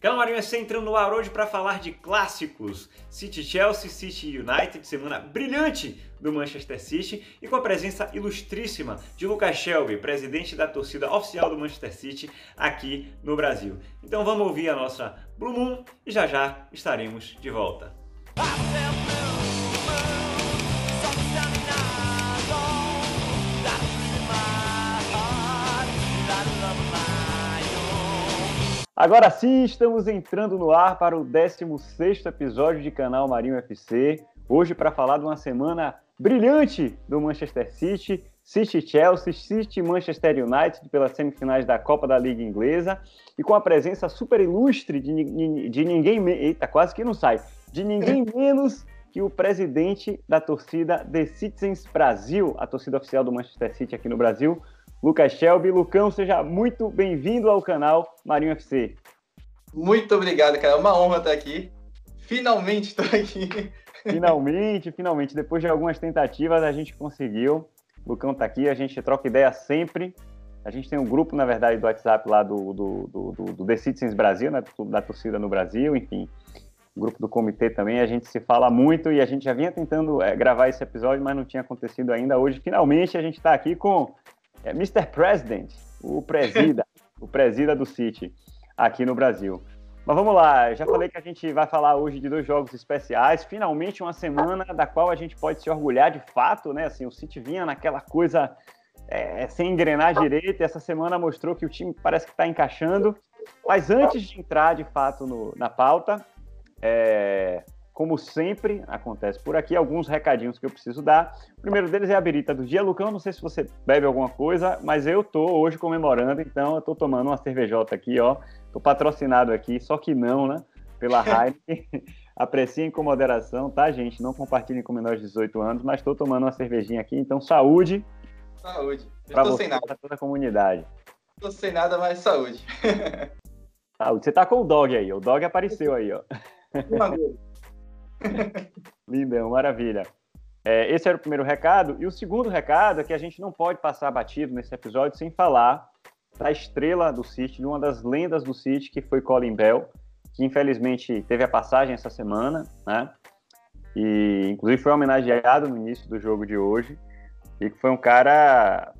Canal Marinho entrando no ar hoje para falar de clássicos. City Chelsea, City United, semana brilhante do Manchester City e com a presença ilustríssima de Lucas Shelby, presidente da torcida oficial do Manchester City aqui no Brasil. Então vamos ouvir a nossa Blue Moon e já já estaremos de volta. Agora sim, estamos entrando no ar para o 16º episódio de Canal Marinho FC. Hoje para falar de uma semana brilhante do Manchester City, City Chelsea, City Manchester United pelas semifinais da Copa da Liga Inglesa e com a presença super ilustre de, de ninguém, eita, quase que não sai, de ninguém menos que o presidente da torcida The Citizens Brasil, a torcida oficial do Manchester City aqui no Brasil, Lucas Shelby. Lucão, seja muito bem-vindo ao canal Marinho FC. Muito obrigado, cara. É uma honra estar aqui. Finalmente estou aqui. Finalmente, finalmente. Depois de algumas tentativas, a gente conseguiu. O Lucão está aqui, a gente troca ideia sempre. A gente tem um grupo, na verdade, do WhatsApp lá do, do, do, do The Citizens Brasil, né, da torcida no Brasil, enfim. O grupo do comitê também, a gente se fala muito e a gente já vinha tentando é, gravar esse episódio, mas não tinha acontecido ainda. Hoje, finalmente, a gente está aqui com é Mr. President, o presida, o presida do City aqui no Brasil. Mas vamos lá, já falei que a gente vai falar hoje de dois jogos especiais, finalmente uma semana da qual a gente pode se orgulhar de fato, né? Assim, o City vinha naquela coisa é, sem engrenar direito, e essa semana mostrou que o time parece que está encaixando. Mas antes de entrar de fato no, na pauta, é, como sempre acontece por aqui, alguns recadinhos que eu preciso dar. O primeiro deles é a birita do dia. Lucão, não sei se você bebe alguma coisa, mas eu tô hoje comemorando, então eu tô tomando uma cervejota aqui, ó. Tô patrocinado aqui, só que não, né? Pela Heineken. Apreciem com moderação, tá, gente? Não compartilhem com menores de 18 anos, mas estou tomando uma cervejinha aqui, então saúde. Saúde. Para você, sem nada. Pra toda a comunidade. Tô sem nada, mas saúde. saúde. Você tá com o dog aí, o dog apareceu aí, ó. Lindão, maravilha. É, esse era o primeiro recado. E o segundo recado é que a gente não pode passar batido nesse episódio sem falar da estrela do City, de uma das lendas do City, que foi Colin Bell, que infelizmente teve a passagem essa semana, né? E inclusive foi homenageado no início do jogo de hoje. E que foi um cara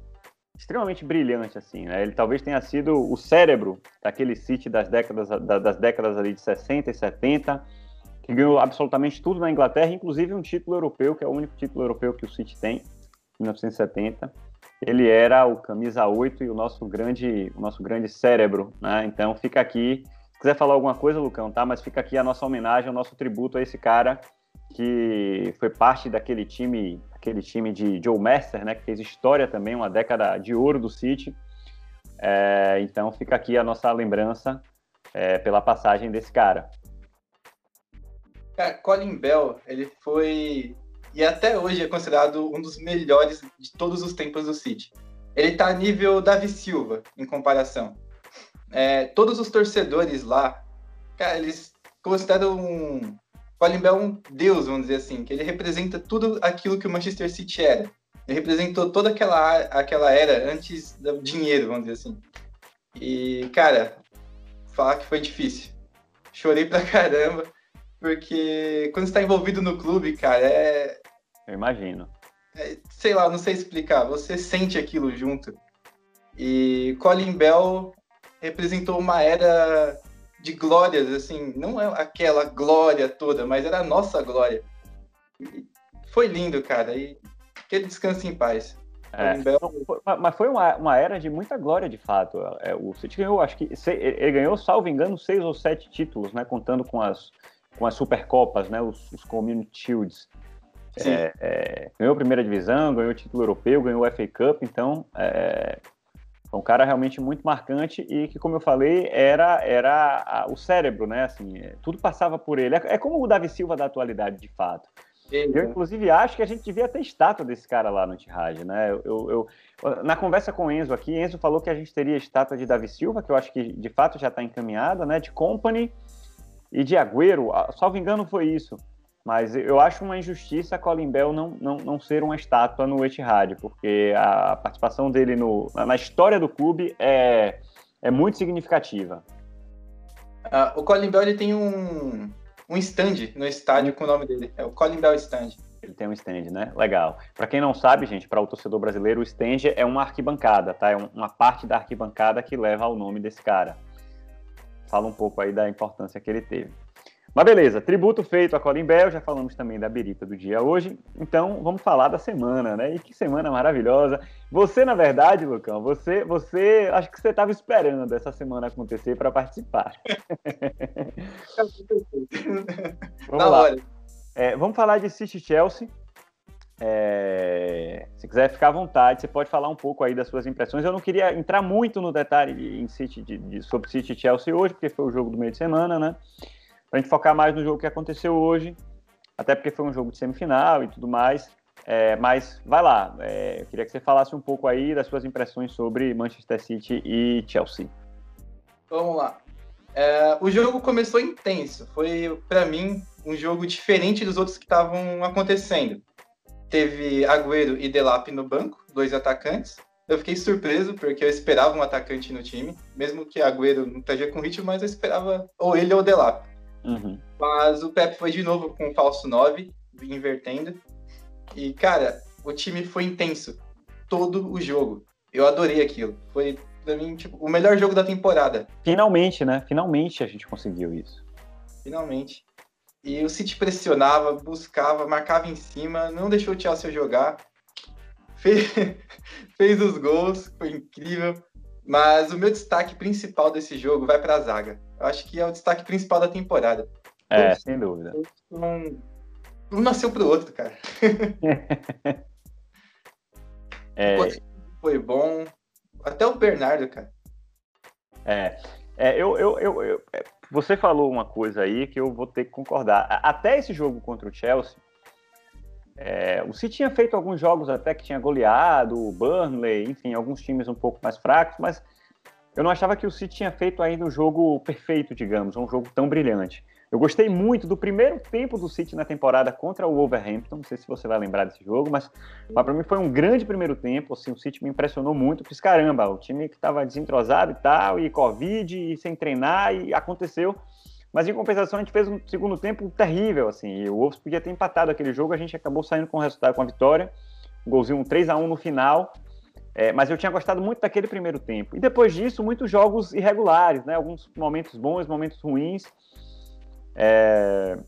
extremamente brilhante, assim, né? Ele talvez tenha sido o cérebro daquele City das décadas, das décadas ali de 60 e 70 que ganhou absolutamente tudo na Inglaterra, inclusive um título europeu, que é o único título europeu que o City tem, em 1970. Ele era o camisa 8 e o nosso grande, o nosso grande cérebro, né? Então fica aqui, se quiser falar alguma coisa, Lucão, tá? Mas fica aqui a nossa homenagem, o nosso tributo a esse cara que foi parte daquele time, aquele time de Joe Master, né? Que fez história também, uma década de ouro do City. É, então fica aqui a nossa lembrança é, pela passagem desse cara. Cara, Colin Bell, ele foi e até hoje é considerado um dos melhores de todos os tempos do City. Ele tá a nível Davi Silva, em comparação. É, todos os torcedores lá, cara, eles consideram um, Colin Bell um deus, vamos dizer assim, que ele representa tudo aquilo que o Manchester City era. Ele representou toda aquela, aquela era antes do dinheiro, vamos dizer assim. E, cara, falar que foi difícil. Chorei pra caramba. Porque quando está envolvido no clube, cara, é. Eu imagino. É, sei lá, não sei explicar. Você sente aquilo junto. E Colin Bell representou uma era de glórias, assim, não é aquela glória toda, mas era a nossa glória. E foi lindo, cara. E que ele descanse em paz. É, Bell... mas foi uma, uma era de muita glória, de fato. É, o City ganhou, acho que ele ganhou, salvo engano, seis ou sete títulos, né? Contando com as com as Supercopas, né, os, os Community Shields. É, é, ganhou a primeira divisão, ganhou o título europeu, ganhou o FA Cup, então é, é um cara realmente muito marcante e que, como eu falei, era, era a, o cérebro, né? Assim, é, tudo passava por ele. É, é, como o Davi Silva da atualidade, de fato. Eu, inclusive, acho que a gente devia ter estátua desse cara lá no Tirage, né? Eu, eu, eu, na conversa com o Enzo aqui, Enzo falou que a gente teria estátua de Davi Silva, que eu acho que de fato já está encaminhada, né? De Company e de Agüero, salvo engano foi isso. Mas eu acho uma injustiça Colin Bell não, não, não ser uma estátua no Etihad, porque a participação dele no, na história do clube é, é muito significativa. Uh, o Colin Bell ele tem um, um stand no estádio com o nome dele. É o Colin Bell Stand. Ele tem um stand, né? Legal. Para quem não sabe, gente, para o torcedor brasileiro, o stand é uma arquibancada, tá? É uma parte da arquibancada que leva ao nome desse cara. Fala um pouco aí da importância que ele teve. Mas beleza, tributo feito a Colin Bell, já falamos também da birita do dia hoje, então vamos falar da semana, né? E que semana maravilhosa. Você, na verdade, Lucão, você, você acho que você estava esperando essa semana acontecer para participar. vamos lá. É, vamos falar de City Chelsea. É, se quiser ficar à vontade, você pode falar um pouco aí das suas impressões. Eu não queria entrar muito no detalhe em City, de, de, sobre City Chelsea hoje, porque foi o jogo do meio de semana, né? para a gente focar mais no jogo que aconteceu hoje, até porque foi um jogo de semifinal e tudo mais. É, mas vai lá, é, eu queria que você falasse um pouco aí das suas impressões sobre Manchester City e Chelsea. Vamos lá. É, o jogo começou intenso. Foi, para mim, um jogo diferente dos outros que estavam acontecendo. Teve Agüero e Delap no banco, dois atacantes. Eu fiquei surpreso, porque eu esperava um atacante no time, mesmo que Agüero não esteja com ritmo, mas eu esperava ou ele ou Delap. Uhum. Mas o Pep foi de novo com o falso 9, invertendo. E, cara, o time foi intenso. Todo o jogo. Eu adorei aquilo. Foi, pra mim, tipo, o melhor jogo da temporada. Finalmente, né? Finalmente a gente conseguiu isso. Finalmente. E o City pressionava, buscava, marcava em cima, não deixou o Chelsea jogar. Fez, fez os gols, foi incrível. Mas o meu destaque principal desse jogo vai para a zaga. Eu acho que é o destaque principal da temporada. É, sem dúvida. Um, um nasceu pro outro, cara. é... Foi bom. Até o Bernardo, cara. É. é eu, eu, eu, eu, você falou uma coisa aí que eu vou ter que concordar. Até esse jogo contra o Chelsea, é, o City tinha feito alguns jogos até que tinha goleado, o Burnley, enfim, alguns times um pouco mais fracos, mas eu não achava que o City tinha feito ainda um jogo perfeito, digamos, um jogo tão brilhante. Eu gostei muito do primeiro tempo do City na temporada contra o Wolverhampton. Não sei se você vai lembrar desse jogo, mas, mas para mim foi um grande primeiro tempo. Assim, o City me impressionou muito. Fiz caramba, o time que estava desentrosado e tal, e Covid, e sem treinar, e aconteceu. Mas em compensação, a gente fez um segundo tempo terrível, assim. E o Wolves podia ter empatado aquele jogo, a gente acabou saindo com o resultado, com a vitória. Um golzinho um 3 a 1 no final. É, mas eu tinha gostado muito daquele primeiro tempo. E depois disso, muitos jogos irregulares, né? Alguns momentos bons, momentos ruins. É...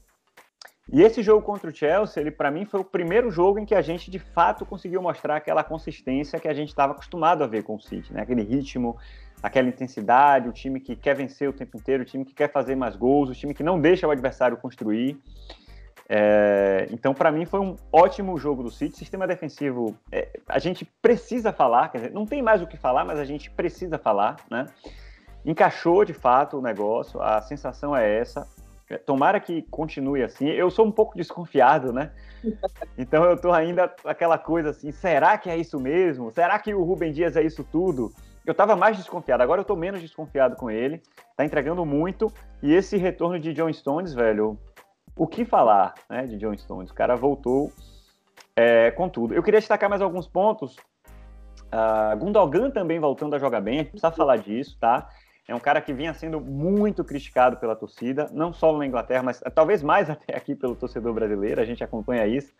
E esse jogo contra o Chelsea, ele para mim foi o primeiro jogo em que a gente de fato conseguiu mostrar aquela consistência que a gente estava acostumado a ver com o City, né? Aquele ritmo, aquela intensidade, o time que quer vencer o tempo inteiro, o time que quer fazer mais gols, o time que não deixa o adversário construir. É, então, para mim, foi um ótimo jogo do City. Sistema defensivo, é, a gente precisa falar, quer dizer, não tem mais o que falar, mas a gente precisa falar, né? Encaixou de fato o negócio, a sensação é essa. Tomara que continue assim. Eu sou um pouco desconfiado, né? Então eu tô ainda aquela coisa assim, será que é isso mesmo? Será que o Rubem Dias é isso tudo? Eu estava mais desconfiado, agora eu estou menos desconfiado com ele. Tá entregando muito. E esse retorno de John Stones, velho, o que falar né, de John Stones? O cara voltou é, com tudo. Eu queria destacar mais alguns pontos. Uh, Gundogan também voltando a jogar bem, a gente precisa falar disso, tá? É um cara que vinha sendo muito criticado pela torcida, não só na Inglaterra, mas talvez mais até aqui pelo torcedor brasileiro, a gente acompanha isso.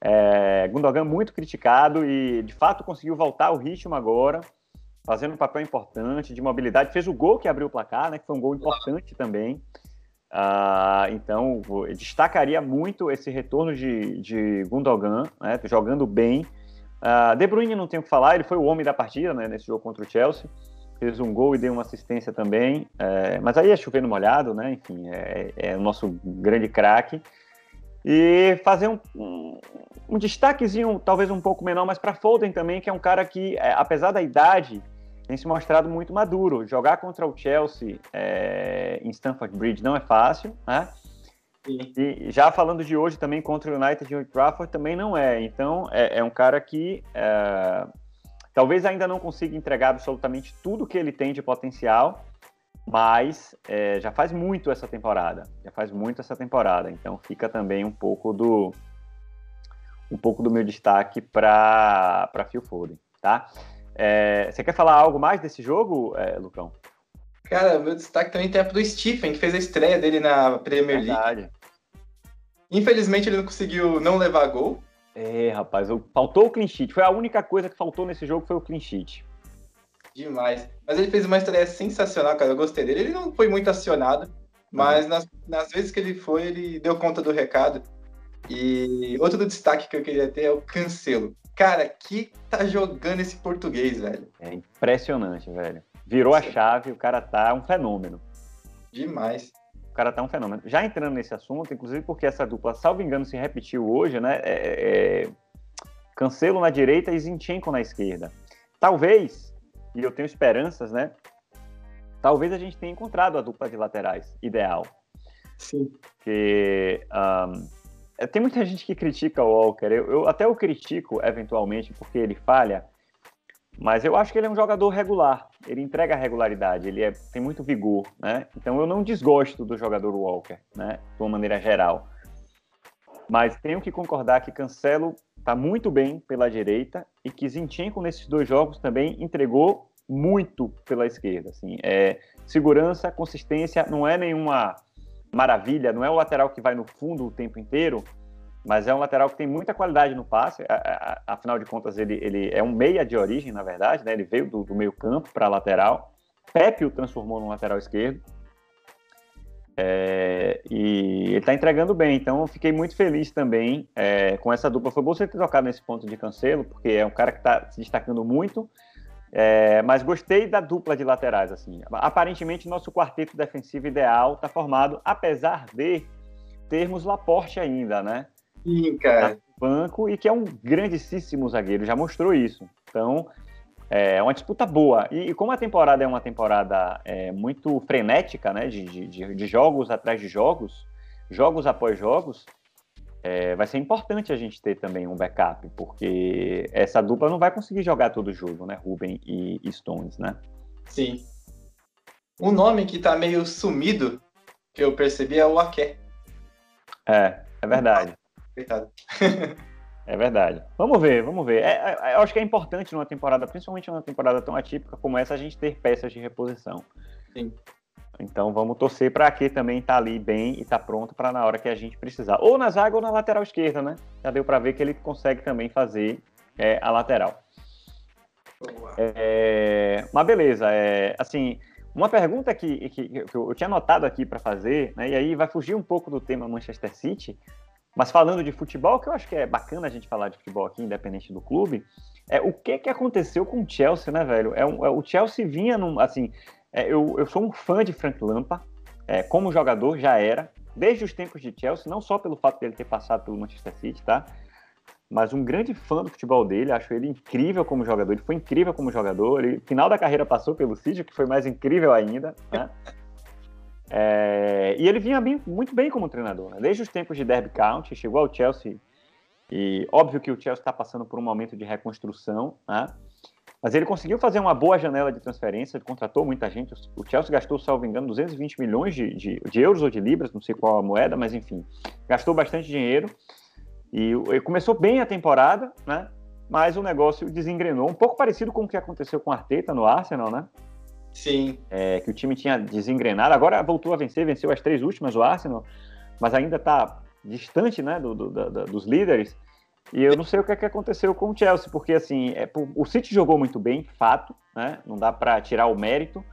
É, Gundogan muito criticado e de fato conseguiu voltar ao ritmo agora fazendo um papel importante de mobilidade. Fez o gol que abriu o placar, né? Que foi um gol importante também. Uh, então, destacaria muito esse retorno de, de Gundogan, né, jogando bem. Uh, De Bruyne não tem o que falar, ele foi o homem da partida né, nesse jogo contra o Chelsea. Fez um gol e deu uma assistência também. É, mas aí é chovendo molhado, né? Enfim, é, é o nosso grande craque. E fazer um, um, um, destaquezinho, talvez um pouco menor, mas para Foden também, que é um cara que, é, apesar da idade, tem se mostrado muito maduro. Jogar contra o Chelsea é, em Stamford Bridge não é fácil, né? Sim. E já falando de hoje também contra o United em Trafford também não é. Então é, é um cara que é, talvez ainda não consiga entregar absolutamente tudo que ele tem de potencial, mas é, já faz muito essa temporada. Já faz muito essa temporada. Então fica também um pouco do um pouco do meu destaque para para Phil Foden, tá? É, você quer falar algo mais desse jogo, é, Lucão? Cara, meu destaque também tem pro Stephen, que fez a estreia dele na Premier League. Verdade. Infelizmente ele não conseguiu não levar gol. É, rapaz, faltou o clean sheet. Foi a única coisa que faltou nesse jogo foi o clean sheet. Demais. Mas ele fez uma estreia sensacional, cara. Eu gostei dele. Ele não foi muito acionado, mas uhum. nas, nas vezes que ele foi, ele deu conta do recado. E outro destaque que eu queria ter é o Cancelo. Cara, que tá jogando esse português, velho. É impressionante, velho. Virou Sim. a chave, o cara tá um fenômeno. Demais. O cara tá um fenômeno. Já entrando nesse assunto, inclusive porque essa dupla, salvo engano, se repetiu hoje, né? É, é... Cancelo na direita e Zinchenko na esquerda. Talvez, e eu tenho esperanças, né? Talvez a gente tenha encontrado a dupla de laterais ideal. Sim. Porque um, é, tem muita gente que critica o Walker. Eu, eu, até o critico, eventualmente, porque ele falha. Mas eu acho que ele é um jogador regular. Ele entrega regularidade, ele é, tem muito vigor, né? Então eu não desgosto do jogador Walker, né? De uma maneira geral. Mas tenho que concordar que Cancelo está muito bem pela direita e que Zinchenko nesses dois jogos também entregou muito pela esquerda. Assim, é, segurança, consistência, não é nenhuma maravilha, não é o lateral que vai no fundo o tempo inteiro, mas é um lateral que tem muita qualidade no passe. Afinal de contas, ele, ele é um meia de origem, na verdade, né? Ele veio do, do meio campo para a lateral. Pepe o transformou no lateral esquerdo. É, e ele está entregando bem, então eu fiquei muito feliz também é, com essa dupla. Foi bom você ter tocado nesse ponto de cancelo, porque é um cara que está se destacando muito. É, mas gostei da dupla de laterais. assim. Aparentemente, nosso quarteto defensivo ideal está formado, apesar de termos Laporte ainda, né? Sim, cara. No banco e que é um grandíssimo zagueiro, já mostrou isso. Então, é uma disputa boa. E, e como a temporada é uma temporada é, muito frenética, né? De, de, de jogos atrás de jogos, jogos após jogos, é, vai ser importante a gente ter também um backup, porque essa dupla não vai conseguir jogar todo o jogo, né? Ruben e, Stones, né? Sim. Um nome que tá meio sumido, que eu percebi, é o Aké. É, é verdade. Coitado. é verdade. Vamos ver, vamos ver. É, é, eu acho que é importante numa temporada, principalmente numa temporada tão atípica como essa, a gente ter peças de reposição. Sim. Então vamos torcer para que também estar tá ali bem e estar tá pronto para na hora que a gente precisar. Ou na zaga ou na lateral esquerda, né? Já deu para ver que ele consegue também fazer é, a lateral. É, mas beleza, é, assim, uma pergunta que, que, que eu tinha anotado aqui para fazer, né, e aí vai fugir um pouco do tema Manchester City, mas falando de futebol, que eu acho que é bacana a gente falar de futebol aqui, independente do clube, é o que que aconteceu com o Chelsea, né, velho? É, um, é o Chelsea vinha num, assim, é, eu, eu sou um fã de Frank Lampard, é, como jogador já era, desde os tempos de Chelsea, não só pelo fato dele ter passado pelo Manchester City, tá? Mas um grande fã do futebol dele, acho ele incrível como jogador, ele foi incrível como jogador, ele, final da carreira passou pelo City, que foi mais incrível ainda, né? É, e ele vinha bem, muito bem como treinador, né? desde os tempos de Derby County, chegou ao Chelsea, e óbvio que o Chelsea está passando por um momento de reconstrução, né? Mas ele conseguiu fazer uma boa janela de transferência, contratou muita gente. O Chelsea gastou, salvo engano, 220 milhões de, de, de, euros ou de libras, não sei qual a moeda, mas enfim, gastou bastante dinheiro. E, e começou bem a temporada, né? Mas o negócio desengrenou, um pouco parecido com o que aconteceu com o Arteta no Arsenal, né? Sim. É, que o time tinha desengrenado, agora voltou a vencer, venceu as três últimas o Arsenal, mas ainda está distante né, do, do, do, dos líderes. E eu não sei o que, é que aconteceu com o Chelsea, porque assim, é, o City jogou muito bem, fato, né? Não dá para tirar o mérito.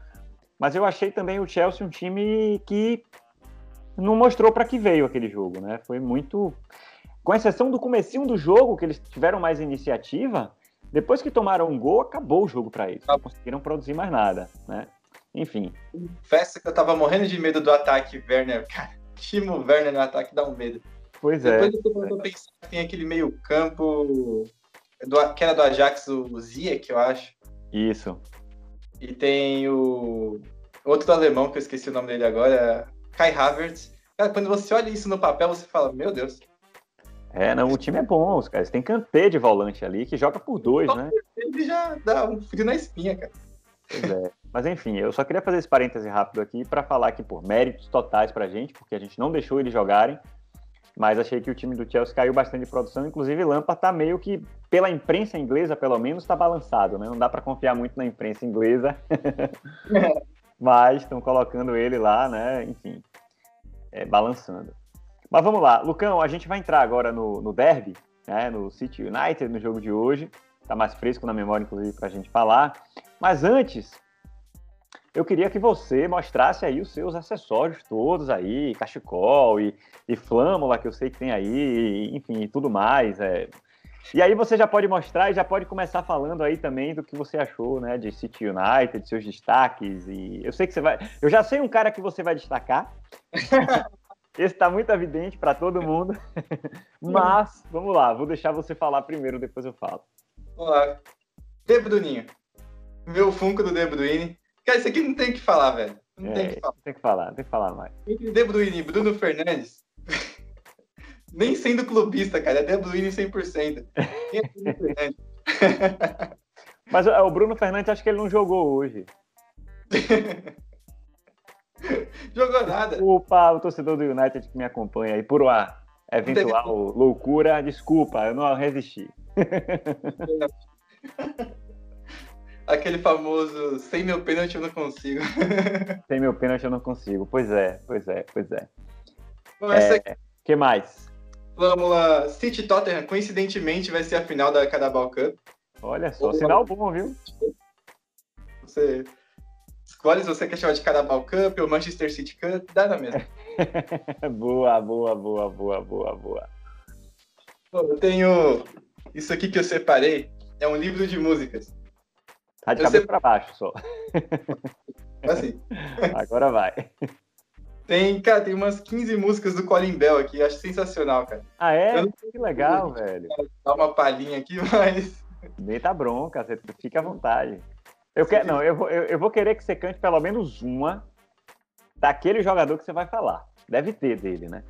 Mas eu achei também o Chelsea um time que não mostrou para que veio aquele jogo, né? Foi muito, com exceção do comecinho do jogo que eles tiveram mais iniciativa, depois que tomaram um gol, acabou o jogo para eles. Não conseguiram produzir mais nada, né? Enfim. Festa que eu tava morrendo de medo do ataque Werner, cara. Timo Werner no ataque dá um medo. Pois é. Depois eu tô pensando, tem aquele meio campo do, que era do Ajax, o Ziyech, eu acho. Isso. E tem o outro alemão, que eu esqueci o nome dele agora, Kai Havertz. Cara, quando você olha isso no papel, você fala, meu Deus. É, não, o time é bom, os caras. Tem Kanté de volante ali, que joga por dois, né? Ele já dá um frio na espinha, cara. Pois é. Mas enfim, eu só queria fazer esse parêntese rápido aqui para falar que, por méritos totais pra gente, porque a gente não deixou eles jogarem, mas achei que o time do Chelsea caiu bastante de produção. Inclusive, Lampard está meio que, pela imprensa inglesa, pelo menos, está balançado, né? Não dá para confiar muito na imprensa inglesa. mas estão colocando ele lá, né? Enfim, é, balançando. Mas vamos lá, Lucão, a gente vai entrar agora no, no derby, né? No City United, no jogo de hoje. Tá mais fresco na memória, inclusive, para a gente falar. Mas antes, eu queria que você mostrasse aí os seus acessórios todos aí, cachecol e, e flâmula que eu sei que tem aí, enfim, e tudo mais. É. E aí você já pode mostrar e já pode começar falando aí também do que você achou, né, de City United, de seus destaques. E eu sei que você vai, eu já sei um cara que você vai destacar. Esse está muito evidente para todo mundo. Mas vamos lá, vou deixar você falar primeiro, depois eu falo. Olá, De Bruninho. Meu Funko do De Bruyne Cara, isso aqui não tem que falar, velho. Não é, tem que falar. Tem que falar, tem que falar mais. Entre De Bruyne e Bruno Fernandes, nem sendo clubista, cara, é De Bruyne 100%. Quem é Bruno Fernandes? Mas o Bruno Fernandes, acho que ele não jogou hoje. jogou nada. Desculpa, o torcedor do United que me acompanha aí, por uma eventual loucura, desculpa, eu não resisti. Aquele famoso sem meu pênalti eu não consigo. sem meu pênalti eu não consigo. Pois é, pois é, pois é. Bom, é, aqui... que mais? Vamos lá. City Tottenham, coincidentemente, vai ser a final da Carabao Cup. Olha só, Ou sinal bom, viu? Você escolhe se você quer chamar de Carabao Cup ou Manchester City Cup, dá na mesma. boa, boa, boa, boa, boa, boa. Bom, eu tenho isso aqui que eu separei. É um livro de músicas. Tá de eu cabeça para baixo só. Assim. Agora vai. Tem, cara, tem umas 15 músicas do Colin Bell aqui, acho sensacional, cara. Ah, é? Não... Que legal, velho. Dá uma palhinha aqui, mas. Deita bronca, você fica à vontade. Eu quero, não, eu vou, eu, eu vou querer que você cante pelo menos uma daquele jogador que você vai falar. Deve ter dele, né?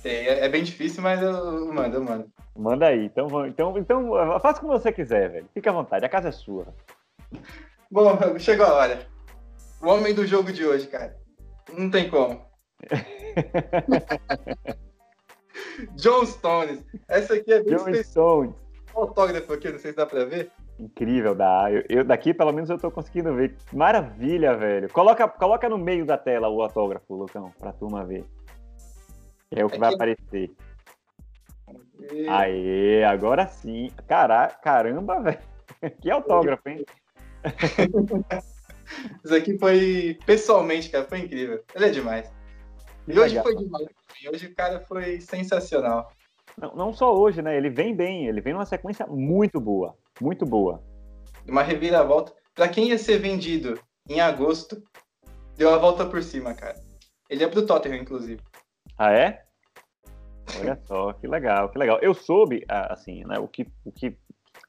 Tem, é, é bem difícil, mas eu mando, eu mando. Manda aí. Então, então, então faça como você quiser, velho. Fica à vontade, a casa é sua. Bom, chegou a hora. O homem do jogo de hoje, cara. Não tem como. John Stones. Essa aqui é bem John especial. Stones. Autógrafo aqui, não sei se dá pra ver. Incrível, dá. Eu, eu, daqui, pelo menos, eu tô conseguindo ver. Maravilha, velho. Coloca, coloca no meio da tela o autógrafo, Lucão, pra turma ver. É o que é vai que... aparecer. Aê, agora sim. Cara, caramba, velho. Que autógrafo, hein? Isso aqui foi pessoalmente, cara, foi incrível. Ele é demais. E hoje foi demais. Hoje o cara foi sensacional. Não, não só hoje, né? Ele vem bem, ele vem numa sequência muito boa. Muito boa. Uma reviravolta. Pra quem ia ser vendido em agosto, deu a volta por cima, cara. Ele é pro Tottenham, inclusive. Ah, é? Olha só, que legal, que legal. Eu soube, assim, né, o que, o que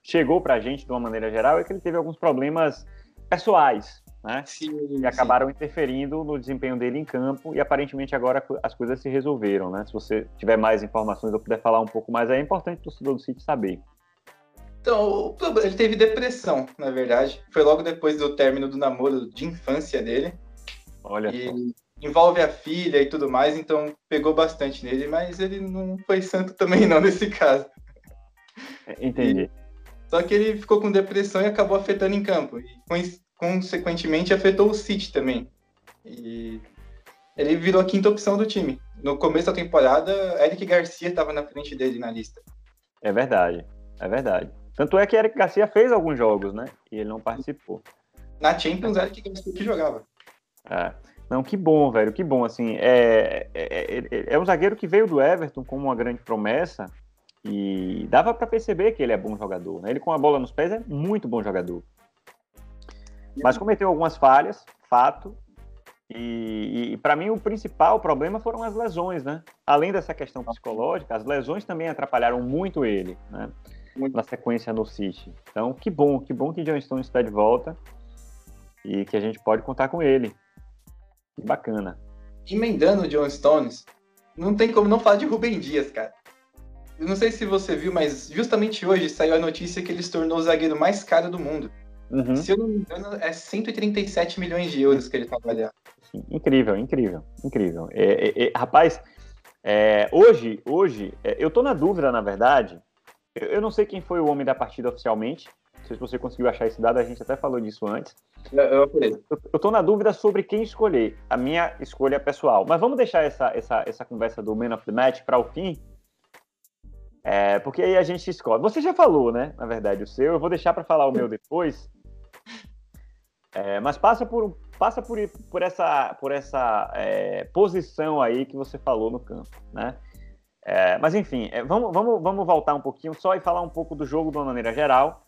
chegou para a gente de uma maneira geral é que ele teve alguns problemas pessoais, né? Sim, que acabaram sim. interferindo no desempenho dele em campo e aparentemente agora as coisas se resolveram, né? Se você tiver mais informações ou puder falar um pouco mais, é importante o torcedor do City saber. Então, ele teve depressão, na verdade. Foi logo depois do término do namoro de infância dele. Olha e. Envolve a filha e tudo mais, então pegou bastante nele, mas ele não foi santo também não nesse caso. Entendi. Só que ele ficou com depressão e acabou afetando em campo. E, consequentemente, afetou o City também. E ele virou a quinta opção do time. No começo da temporada, Eric Garcia estava na frente dele na lista. É verdade, é verdade. Tanto é que Eric Garcia fez alguns jogos, né? E ele não participou. Na Champions, Eric Garcia que jogava. É. Não, que bom, velho, que bom. Assim, é, é, é, é um zagueiro que veio do Everton como uma grande promessa e dava para perceber que ele é bom jogador. Né? Ele com a bola nos pés é muito bom jogador. Mas cometeu algumas falhas, fato. E, e para mim o principal problema foram as lesões, né? Além dessa questão psicológica, as lesões também atrapalharam muito ele, né? Muito. Na sequência no City. Então, que bom, que bom que John Stones está de volta e que a gente pode contar com ele. Que bacana. Emendando o John Stones, não tem como não falar de Rubem Dias, cara. Eu não sei se você viu, mas justamente hoje saiu a notícia que ele se tornou o zagueiro mais caro do mundo. Uhum. Se eu não me engano, é 137 milhões de euros que ele tá valendo. Incrível, incrível, incrível. É, é, é, rapaz, é, hoje, hoje, é, eu tô na dúvida, na verdade. Eu, eu, não sei quem foi o homem da partida oficialmente, sei se você conseguiu achar esse dado, a gente até falou disso antes. Eu, eu, eu tô na dúvida sobre quem escolher, a minha escolha é pessoal. Mas vamos deixar essa, essa, essa conversa do Man of the Match para o fim, é, porque aí a gente escolhe. Você já falou, né? Na verdade, o seu. Eu vou deixar para falar o meu depois. É, mas passa por, passa por, por essa, por essa é, posição aí que você falou no campo, né? É, mas enfim, é, vamos, vamos, vamos voltar um pouquinho só e falar um pouco do jogo de uma maneira geral.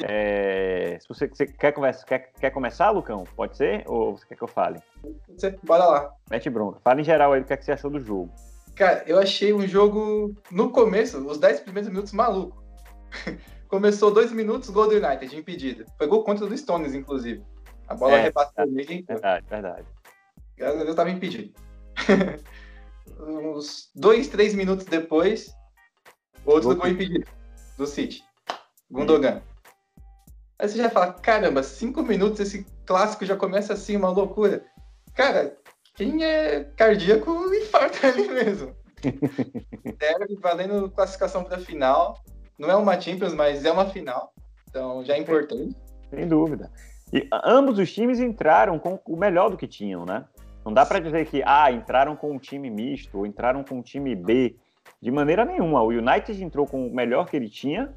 É, se você, você quer, conversa, quer, quer começar, Lucão? Pode ser? Ou você quer que eu fale? Você, bora lá. Mete bronca. Fala em geral aí do que, é que você achou do jogo. Cara, eu achei um jogo, no começo, os 10 primeiros minutos, maluco. Começou dois minutos, gol do United, impedido. Foi gol contra o Stones, inclusive. A bola é, rebateu nele. Verdade, verdade. Graças a Deus estava impedido. Uns dois, três minutos depois, outro gol, gol impedido do City. Gundogan. Aí você já fala, caramba, cinco minutos, esse clássico já começa assim, uma loucura. Cara, quem é cardíaco infarta ali mesmo. Derby valendo classificação para a final. Não é uma Champions, mas é uma final. Então já é importante. Sem dúvida. E ambos os times entraram com o melhor do que tinham, né? Não dá para dizer que ah, entraram com um time misto ou entraram com um time B. De maneira nenhuma. O United entrou com o melhor que ele tinha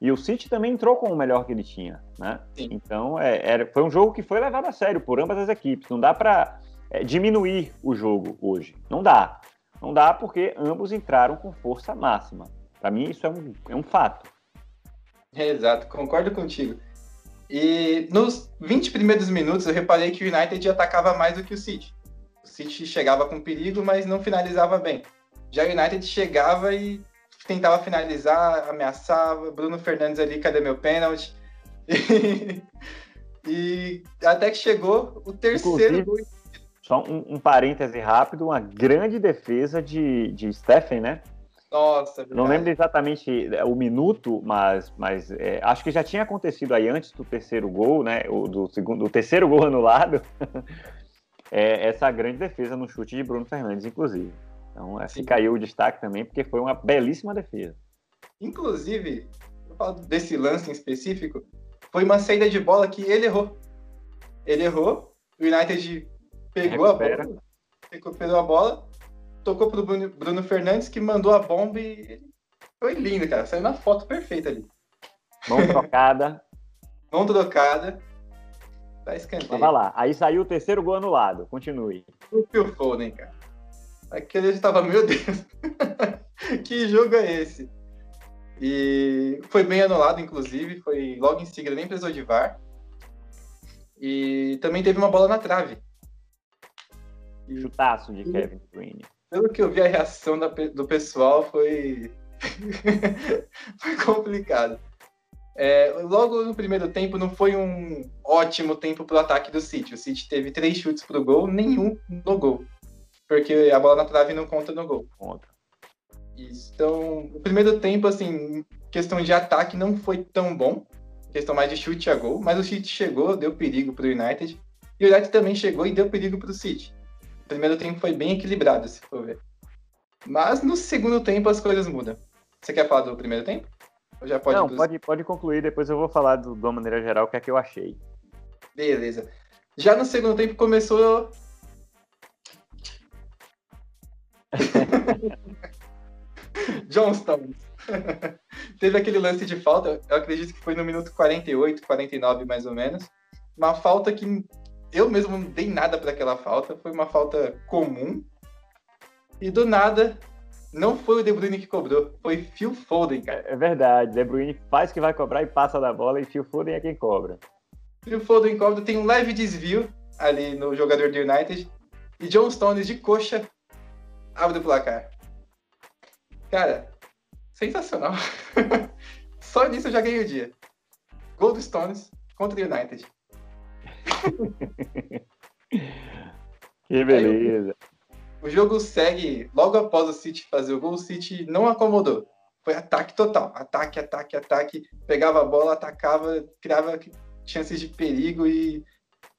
e o City também entrou com o melhor que ele tinha, né? Sim. Então é, era, foi um jogo que foi levado a sério por ambas as equipes. Não dá para é, diminuir o jogo hoje. Não dá. Não dá porque ambos entraram com força máxima. Para mim, isso é um, é um fato. exato, concordo contigo. E nos 20 primeiros minutos eu reparei que o United atacava mais do que o City. O City chegava com perigo, mas não finalizava bem. Já o United chegava e tentava finalizar, ameaçava. Bruno Fernandes ali, cadê meu pênalti? E, e até que chegou o terceiro Inclusive, só um, um parêntese rápido, uma grande defesa de, de Stephen, né? Nossa, Não lembro exatamente é, o minuto, mas, mas é, acho que já tinha acontecido aí antes do terceiro gol, né? O, do, segundo, do terceiro gol anulado. é, essa grande defesa no chute de Bruno Fernandes, inclusive. Então, é, fica aí o destaque também, porque foi uma belíssima defesa. Inclusive, eu falo desse lance em específico, foi uma saída de bola que ele errou. Ele errou, o United pegou Recupera. a bola, recuperou a bola, tocou pro Bruno, Bruno Fernandes, que mandou a bomba e foi lindo, cara. Saiu na foto perfeita ali. Mão trocada. Mão trocada. Tá escanteio. Vai lá. Aí saiu o terceiro gol anulado. Continue. O Phil Foden, cara. Aquele já tava, meu Deus. que jogo é esse? E foi bem anulado, inclusive. Foi logo em seguida, nem precisou de VAR. E também teve uma bola na trave. Chutaço de Kevin Bruyne. Pelo que eu vi, a reação da, do pessoal foi. foi complicado. É, logo no primeiro tempo, não foi um ótimo tempo para o ataque do City. O City teve três chutes para o gol, nenhum no gol. Porque a bola na trave não conta no gol. Conta. Isso. Então, o primeiro tempo, assim, questão de ataque não foi tão bom. Questão mais de chute a gol. Mas o City chegou, deu perigo para o United. E o United também chegou e deu perigo para o City primeiro tempo foi bem equilibrado, se for ver. Mas no segundo tempo as coisas mudam. Você quer falar do primeiro tempo? Ou já pode Não, pode, pode concluir, depois eu vou falar do, de uma maneira geral o que é que eu achei. Beleza. Já no segundo tempo começou. Johnston. Teve aquele lance de falta, eu acredito que foi no minuto 48, 49 mais ou menos. Uma falta que eu mesmo não dei nada para aquela falta, foi uma falta comum. E do nada, não foi o De Bruyne que cobrou, foi Phil Foden, cara. É verdade, De Bruyne faz que vai cobrar e passa da bola, e Phil Foden é quem cobra. Phil Foden cobra, tem um leve desvio ali no jogador do United, e John Stones de coxa abre o placar. Cara, sensacional. Só nisso eu já ganhei o dia. Gol do Stones contra o United. que beleza. o jogo segue logo após o City fazer o gol. O City não acomodou. Foi ataque total. Ataque, ataque, ataque. Pegava a bola, atacava, criava chances de perigo e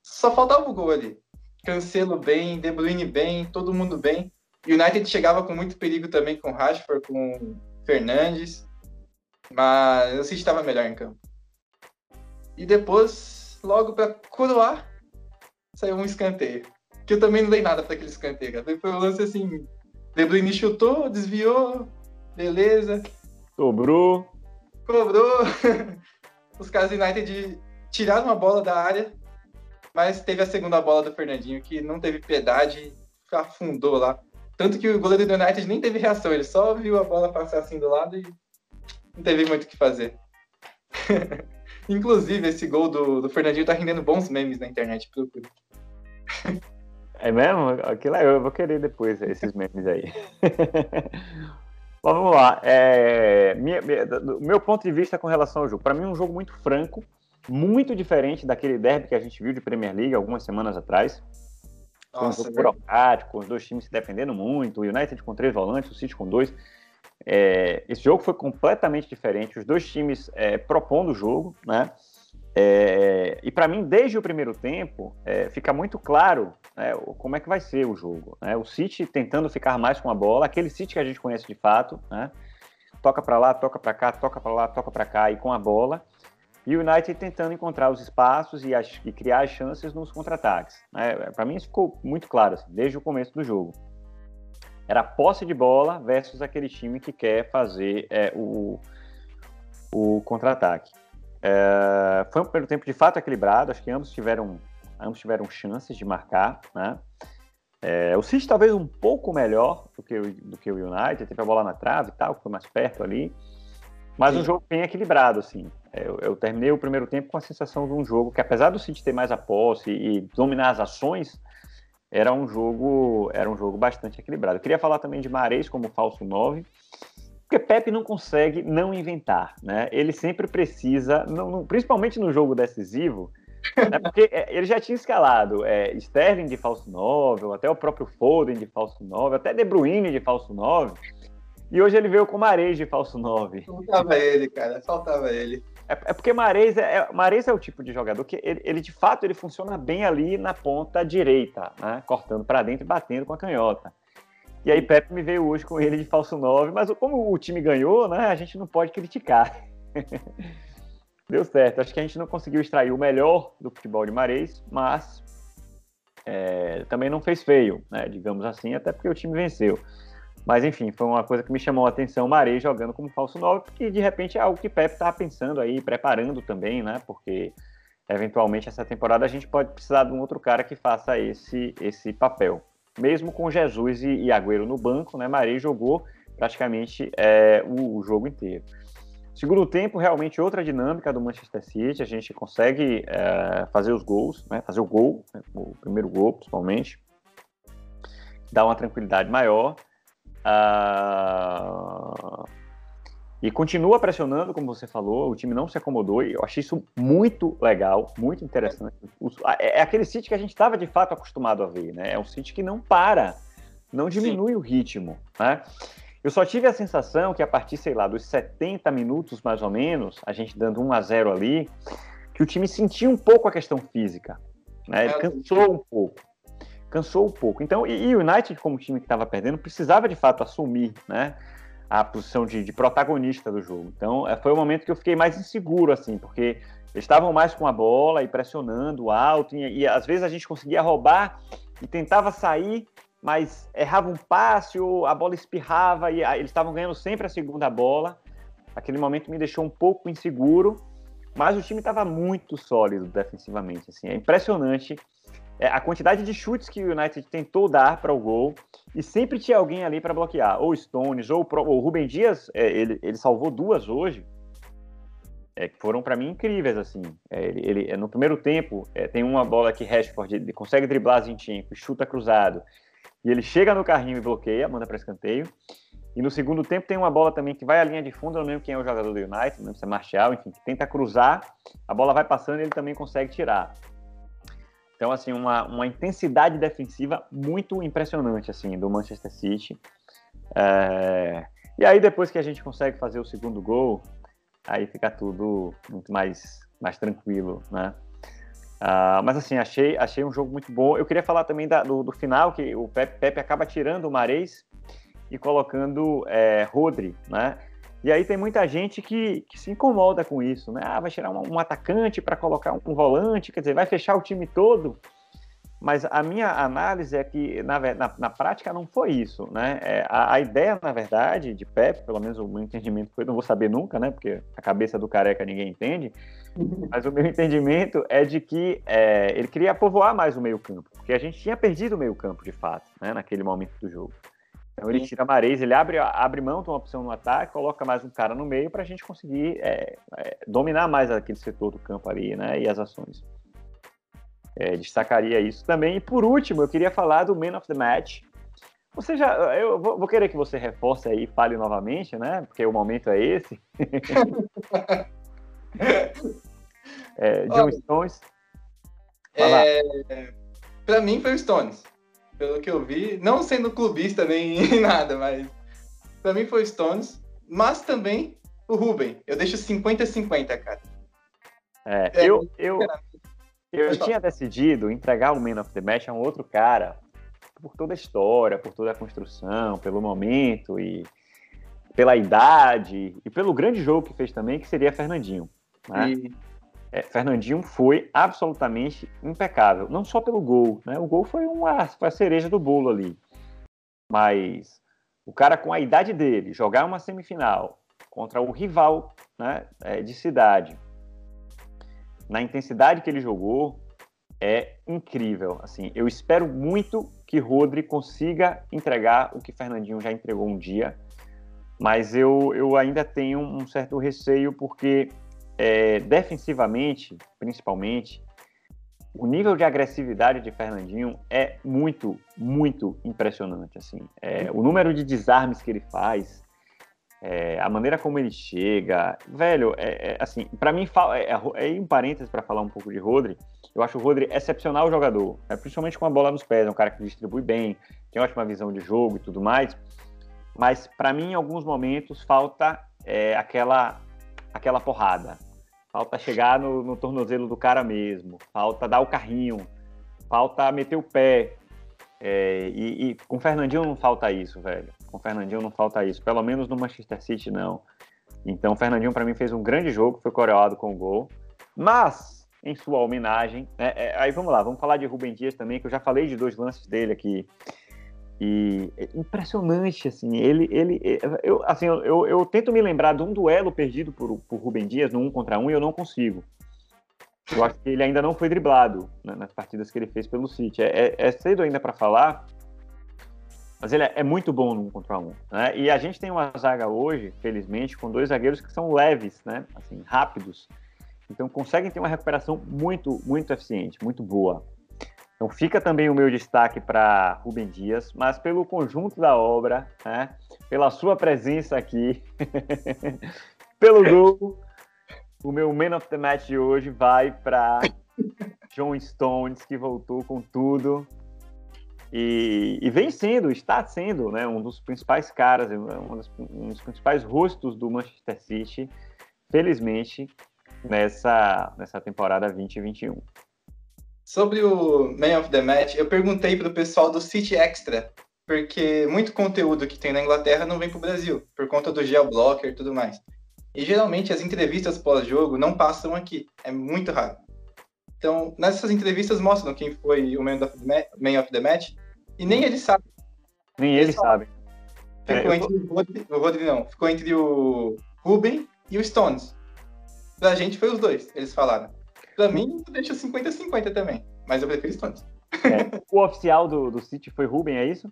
só faltava o gol ali. Cancelo bem, De Bruyne bem, todo mundo bem. United chegava com muito perigo também com Rashford, com Fernandes. Mas o City estava melhor em campo. E depois, logo para coroar, saiu um escanteio. Que eu também não dei nada para aquele escanteio, cara. Foi um lance assim. De Bruyne chutou, desviou, beleza. Sobrou. Cobrou. Os caras do United tiraram uma bola da área, mas teve a segunda bola do Fernandinho, que não teve piedade, afundou lá. Tanto que o goleiro do United nem teve reação, ele só viu a bola passar assim do lado e não teve muito o que fazer. Inclusive, esse gol do, do Fernandinho tá rendendo bons memes na internet. É mesmo? Aquilo é, eu vou querer depois esses memes aí. Bom, vamos lá. É, minha, minha, do meu ponto de vista com relação ao jogo, para mim é um jogo muito franco, muito diferente daquele derby que a gente viu de Premier League algumas semanas atrás. Foi um jogo é burocrático, os dois times se defendendo muito, o United com três volantes, o City com dois. É, esse jogo foi completamente diferente, os dois times é, propondo o jogo, né? É, e para mim, desde o primeiro tempo, é, fica muito claro né, como é que vai ser o jogo. Né? O City tentando ficar mais com a bola, aquele City que a gente conhece de fato, né? toca para lá, toca para cá, toca para lá, toca para cá e com a bola. E o United tentando encontrar os espaços e, as, e criar as chances nos contra-ataques. Né? Para mim, isso ficou muito claro assim, desde o começo do jogo. Era posse de bola versus aquele time que quer fazer é, o, o contra-ataque. É, foi um primeiro tempo de fato equilibrado, acho que ambos tiveram, ambos tiveram chances de marcar. Né? É, o City talvez um pouco melhor do que, o, do que o United, teve a bola na trave e tal, foi mais perto ali. Mas Sim. um jogo bem equilibrado, assim. Eu, eu, terminei o primeiro tempo com a sensação de um jogo que, apesar do City ter mais a posse e dominar as ações, era um jogo, era um jogo bastante equilibrado. Eu queria falar também de Mares como falso 9, porque Pepe não consegue não inventar, né? Ele sempre precisa, não, principalmente no jogo decisivo, né? porque é, ele já tinha escalado é, Sterling de falso 9, até o próprio Foden de falso 9, até De Bruyne de falso 9, e hoje ele veio com Mares de falso 9. Faltava ele, cara, faltava ele. É, é porque Mares é, é, Mares é o tipo de jogador que ele, ele, de fato ele funciona bem ali na ponta direita, né? cortando para dentro e batendo com a canhota. E aí Pepe me veio hoje com ele de falso 9, mas como o time ganhou, né, a gente não pode criticar. Deu certo. Acho que a gente não conseguiu extrair o melhor do futebol de Mares, mas é, também não fez feio, né, digamos assim, até porque o time venceu. Mas enfim, foi uma coisa que me chamou a atenção Marei jogando como falso 9, porque de repente é algo que Pepe estava pensando aí, preparando também, né? Porque eventualmente essa temporada a gente pode precisar de um outro cara que faça esse, esse papel. Mesmo com Jesus e, e Agüero no banco, né? Marei jogou praticamente é, o, o, jogo inteiro. Segundo tempo, realmente outra dinâmica do Manchester City, a gente consegue é, fazer os gols, né? fazer o gol, né? o primeiro gol principalmente, dá uma tranquilidade maior. Uh, e continua pressionando, como você falou, o time não se acomodou, e eu achei isso muito legal, muito interessante. É, é aquele City que a gente estava de fato acostumado a ver, né? É um City que não para, não diminui Sim. o ritmo, né? Eu só tive a sensação que a partir, sei lá, dos 70 minutos mais ou menos, a gente dando 1 a 0 ali, que o time sentiu um pouco a questão física, né? Ele é, cansou um pouco cansou um pouco. Então, e, o United, como time que estava perdendo, precisava de fato assumir, né? A posição de, de protagonista do jogo. Então, é, foi o momento que eu fiquei mais inseguro, assim, porque eles estavam mais com a bola e pressionando alto, e, e às vezes a gente conseguia roubar e tentava sair, mas errava um passe ou a bola espirrava e eles estavam ganhando sempre a segunda bola. Aquele momento me deixou um pouco inseguro, mas o time estava muito sólido defensivamente. Assim, é impressionante é, a quantidade de chutes que o United tentou dar para o gol e sempre tinha alguém ali para bloquear, ou Stones, ou o Rubem Dias, é, ele, ele salvou duas hoje, é, que foram para mim incríveis, assim. É, ele, ele, é, no primeiro tempo, é, tem uma bola que Rashford consegue driblar Zinchenko, chuta cruzado, e ele chega no carrinho e bloqueia, manda para escanteio. E no segundo tempo tem uma bola também que vai à linha de fundo, eu não lembro quem é o jogador do United, não lembro se é Martial, enfim, que tenta cruzar, a bola vai passando e ele também consegue tirar. Então, assim, uma, uma intensidade defensiva muito impressionante, assim, do Manchester City. É... E aí, depois que a gente consegue fazer o segundo gol, aí fica tudo muito mais, mais tranquilo, né? Uh, mas assim, achei, achei um jogo muito bom. Eu queria falar também da, do, do, final, que o Pepe, Pepe, acaba tirando o Mares e colocando é, Rodri, né? E aí tem muita gente que, que se incomoda com isso, né? Ah, vai tirar um, um atacante para colocar um, um, volante, quer dizer, vai fechar o time todo. Mas a minha análise é que, na, na, na prática, não foi isso, né? É, a, a, ideia, na verdade, de Pep, pelo menos o meu entendimento foi, não vou saber nunca, né? Porque a cabeça do careca ninguém entende, mas o meu entendimento é de que é, ele queria povoar mais o meio campo, porque a gente tinha perdido o meio campo, de fato, né? Naquele momento do jogo. Então ele tira Mares, ele abre, abre mão de uma opção no ataque, coloca mais um cara no meio para a gente conseguir é, é, dominar mais aquele setor do campo ali, né? E as ações. É, destacaria isso também. E por último, eu queria falar do Man of the Match. Você já, eu vou, vou querer que você reforce aí, fale novamente, né? Porque o momento é esse. é, John Olha, Stones. É, para mim foi o Stones pelo que eu vi, não sendo clubista nem nada, mas para mim foi Stones, mas também o Ruben. Eu deixo 50-50, cara. É, é eu, eu, eu tinha decidido entregar o Man of the Match a um outro cara por toda a história, por toda a construção, pelo momento e pela idade e pelo grande jogo que fez também, que seria Fernandinho. Né? E é, Fernandinho foi absolutamente impecável. Não só pelo gol, né? O gol foi uma, foi a cereja do bolo ali. Mas o cara com a idade dele, jogar uma semifinal contra o rival né, é, de cidade, na intensidade que ele jogou, é incrível. Assim, eu espero muito que Rodri consiga entregar o que Fernandinho já entregou um dia, mas eu, eu ainda tenho um certo receio porque é, defensivamente, principalmente, o nível de agressividade de Fernandinho é muito, muito impressionante. Assim, é, o número de desarmes que ele faz, é, a maneira como ele chega, velho, é, é assim, para mim é, é, um parênteses para falar um pouco de Rodri. Eu acho o Rodri excepcional jogador, é, principalmente com a bola nos pés, é um cara que distribui bem, tem ótima visão de jogo e tudo mais. Mas para mim, em alguns momentos falta é, aquela aquela porrada. Falta chegar no, no, tornozelo do cara mesmo. Falta dar o carrinho. Falta meter o pé. É, e, e, com o Fernandinho não falta isso, velho. Com o Fernandinho não falta isso. Pelo menos no Manchester City, não. Então, o Fernandinho, para mim, fez um grande jogo. Foi coreado com o gol. Mas, em sua homenagem... Né, é, aí, vamos lá. Vamos falar de Rubem Dias também, que eu já falei de dois lances dele aqui. E é impressionante, assim, ele, ele eu, assim, eu, eu, eu, tento me lembrar de um duelo perdido por, por Rubem Dias no um contra um e eu não consigo. Eu acho que ele ainda não foi driblado né, nas partidas que ele fez pelo City. É, é, é cedo ainda para falar, mas ele é, é, muito bom no um contra um. Né? E a gente tem uma zaga hoje, felizmente, com dois zagueiros que são leves, né? Assim, rápidos. Então conseguem ter uma recuperação muito, muito eficiente, muito boa. Então fica também o meu destaque para Rubem Dias, mas pelo conjunto da obra, né, pela sua presença aqui, pelo gol, o meu Man of the Match de hoje vai para John Stones, que voltou com tudo e, e, vem sendo, está sendo, né, um dos principais caras, um dos, um dos principais rostos do Manchester City, felizmente, nessa, nessa temporada 2021. Sobre o Man of the Match, eu perguntei para o pessoal do City Extra, porque muito conteúdo que tem na Inglaterra não vem para o Brasil, por conta do geoblocker e tudo mais. E geralmente as entrevistas pós-jogo não passam aqui, é muito raro. Então, nessas entrevistas mostram quem foi o Man of the Match, Man of the match e nem eles sabem. Nem eles, sabem. Ficou é, entre o Rodri, o Rodri não, ficou entre o Ruben e o Stones. Pra gente foi os dois, eles falaram. Pra mim, deixa 50-50 também. Mas eu prefiro Stones. É. O oficial do, do City foi Ruben, é isso?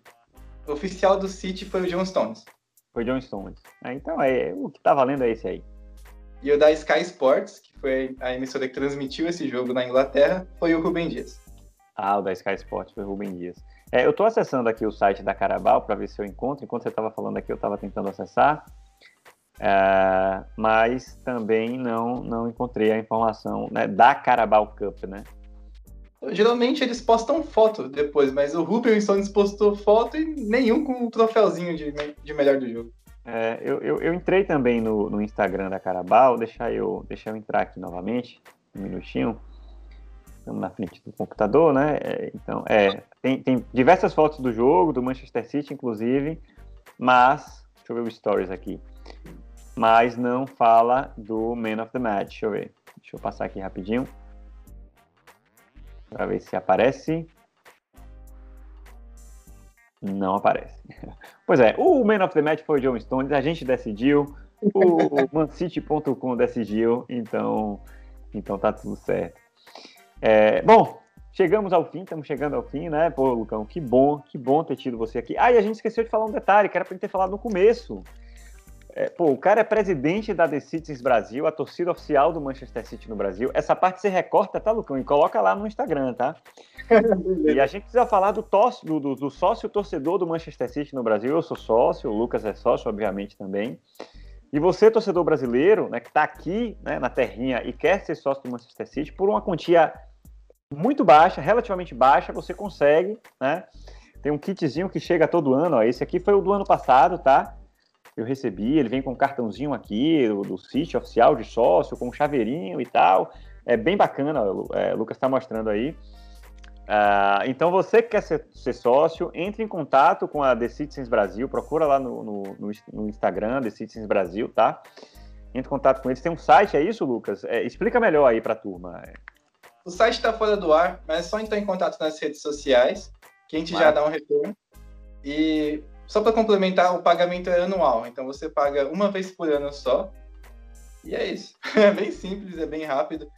O oficial do City foi o John Stones. Foi John Stones. É, então, é, o que tá valendo é esse aí. E o da Sky Sports, que foi a emissora que transmitiu esse jogo na Inglaterra, foi o Ruben Dias. Ah, o da Sky Sports foi o Ruben Dias. É, eu tô acessando aqui o site da Carabao para ver se eu encontro. Enquanto você estava falando aqui, eu estava tentando acessar. É, mas também não, não encontrei a informação né, da Carabao Cup, né? Geralmente eles postam foto depois, mas o Rubens Stones postou foto e nenhum com um troféuzinho de, de melhor do jogo. É, eu, eu, eu, entrei também no, no Instagram da Carabao, deixa eu, deixa eu entrar aqui novamente, um minutinho. Estamos na frente do computador, né? É, então, é, tem, tem diversas fotos do jogo, do Manchester City, inclusive, mas, deixa eu ver o stories aqui. Mas não fala do Man of the Match. Deixa eu ver. Deixa eu passar aqui rapidinho. Para ver se aparece. Não aparece. Pois é, o Man of the Match foi o John Stones, a gente decidiu, o mancity.com decidiu, então, então tá tudo certo. É, bom, chegamos ao fim, estamos chegando ao fim, né? Pô, Lucão, que bom, que bom ter tido você aqui. Ah, e a gente esqueceu de falar um detalhe, que era pra gente ter falado no começo. É, pô, o cara é presidente da The Citizens Brasil, a torcida oficial do Manchester City no Brasil. Essa parte você recorta, tá, Lucão? E coloca lá no Instagram, tá? e a gente precisa falar do, do, do, do, sócio torcedor do Manchester City no Brasil. Eu sou sócio, o Lucas é sócio, obviamente, também. E você, torcedor brasileiro, né, que está aqui né, na terrinha e quer ser sócio do Manchester City, por uma quantia muito baixa, relativamente baixa, você consegue, né? Tem um kitzinho que chega todo ano, ó. Esse aqui foi o do ano passado, tá? Eu recebi, ele vem com um cartãozinho aqui do, do sítio oficial de sócio, com um chaveirinho e tal. É bem bacana, é, o Lucas está mostrando aí. Uh, então, você que quer ser, ser, sócio, entre em contato com a The Citizens Brasil, procura lá no, no, no, Instagram, The Citizens Brasil, tá? Entre em contato com eles. Tem um site, é isso, Lucas? É, explica melhor aí para a turma. O site está fora do ar, mas é só entrar em contato nas redes sociais, que a gente já dá um retorno. E só para complementar, o pagamento é anual, então você paga uma vez por ano só. E é isso. É bem simples, é bem rápido.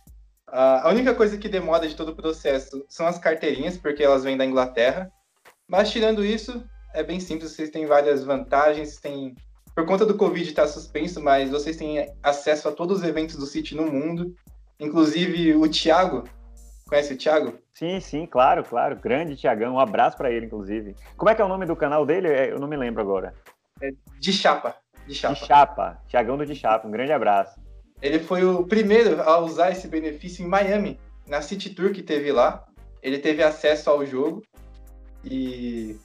A única coisa que demora de todo o processo são as carteirinhas, porque elas vêm da Inglaterra. Mas tirando isso, é bem simples, vocês têm várias vantagens, têm por conta do Covid está suspenso, mas vocês têm acesso a todos os eventos do City no mundo. Inclusive o Thiago, Conhece o Thiago? Sim, sim, claro, claro. Grande Thiagão. Um abraço para ele, inclusive. Como é que é o nome do canal dele? É, eu não me lembro agora. É de Chapa. De Chapa. De Chapa. Thiagão do De Chapa. Um grande abraço. Ele foi o primeiro a usar esse benefício em Miami, na City Tour que teve lá. Ele teve acesso ao jogo e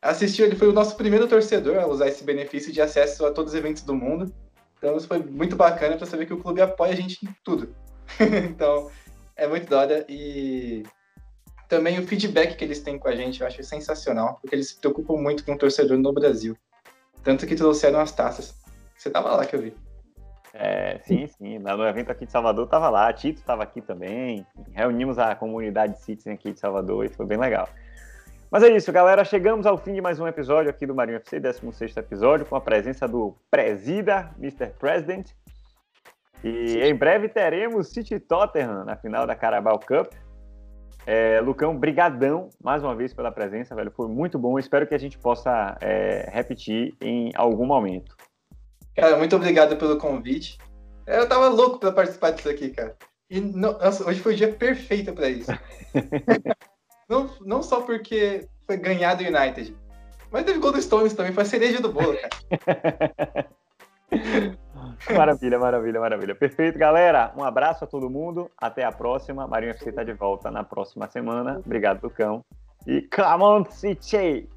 assistiu. Ele foi o nosso primeiro torcedor a usar esse benefício de acesso a todos os eventos do mundo. Então isso foi muito bacana para saber que o clube apoia a gente em tudo. então é muito da hora e também o feedback que eles têm com a gente eu acho sensacional, porque eles se preocupam muito com o torcedor no Brasil. Tanto que trouxeram as taças. Você tava lá que eu vi. É, sim, sim. No evento aqui de Salvador tava lá, Tito estava aqui também. Reunimos a comunidade Citizen aqui de Salvador e foi bem legal. Mas é isso, galera. Chegamos ao fim de mais um episódio aqui do Marinho FC, 16 episódio, com a presença do Presida, Mr. President, e em breve teremos City Tottenham na final da Carabao Cup. É, Lucão, brigadão mais uma vez pela presença, velho. Foi muito bom. Espero que a gente possa é, repetir em algum momento. Cara, muito obrigado pelo convite. Eu tava louco para participar disso aqui, cara. E não, nossa, hoje foi o dia perfeito para isso. não, não só porque foi ganhar do United, mas teve gol do Stones também, foi a cereja do bolo, cara. Maravilha, maravilha, maravilha. Perfeito, galera. Um abraço a todo mundo. Até a próxima. Marinho FC está de volta na próxima semana. Obrigado, Lucão. E come on, City!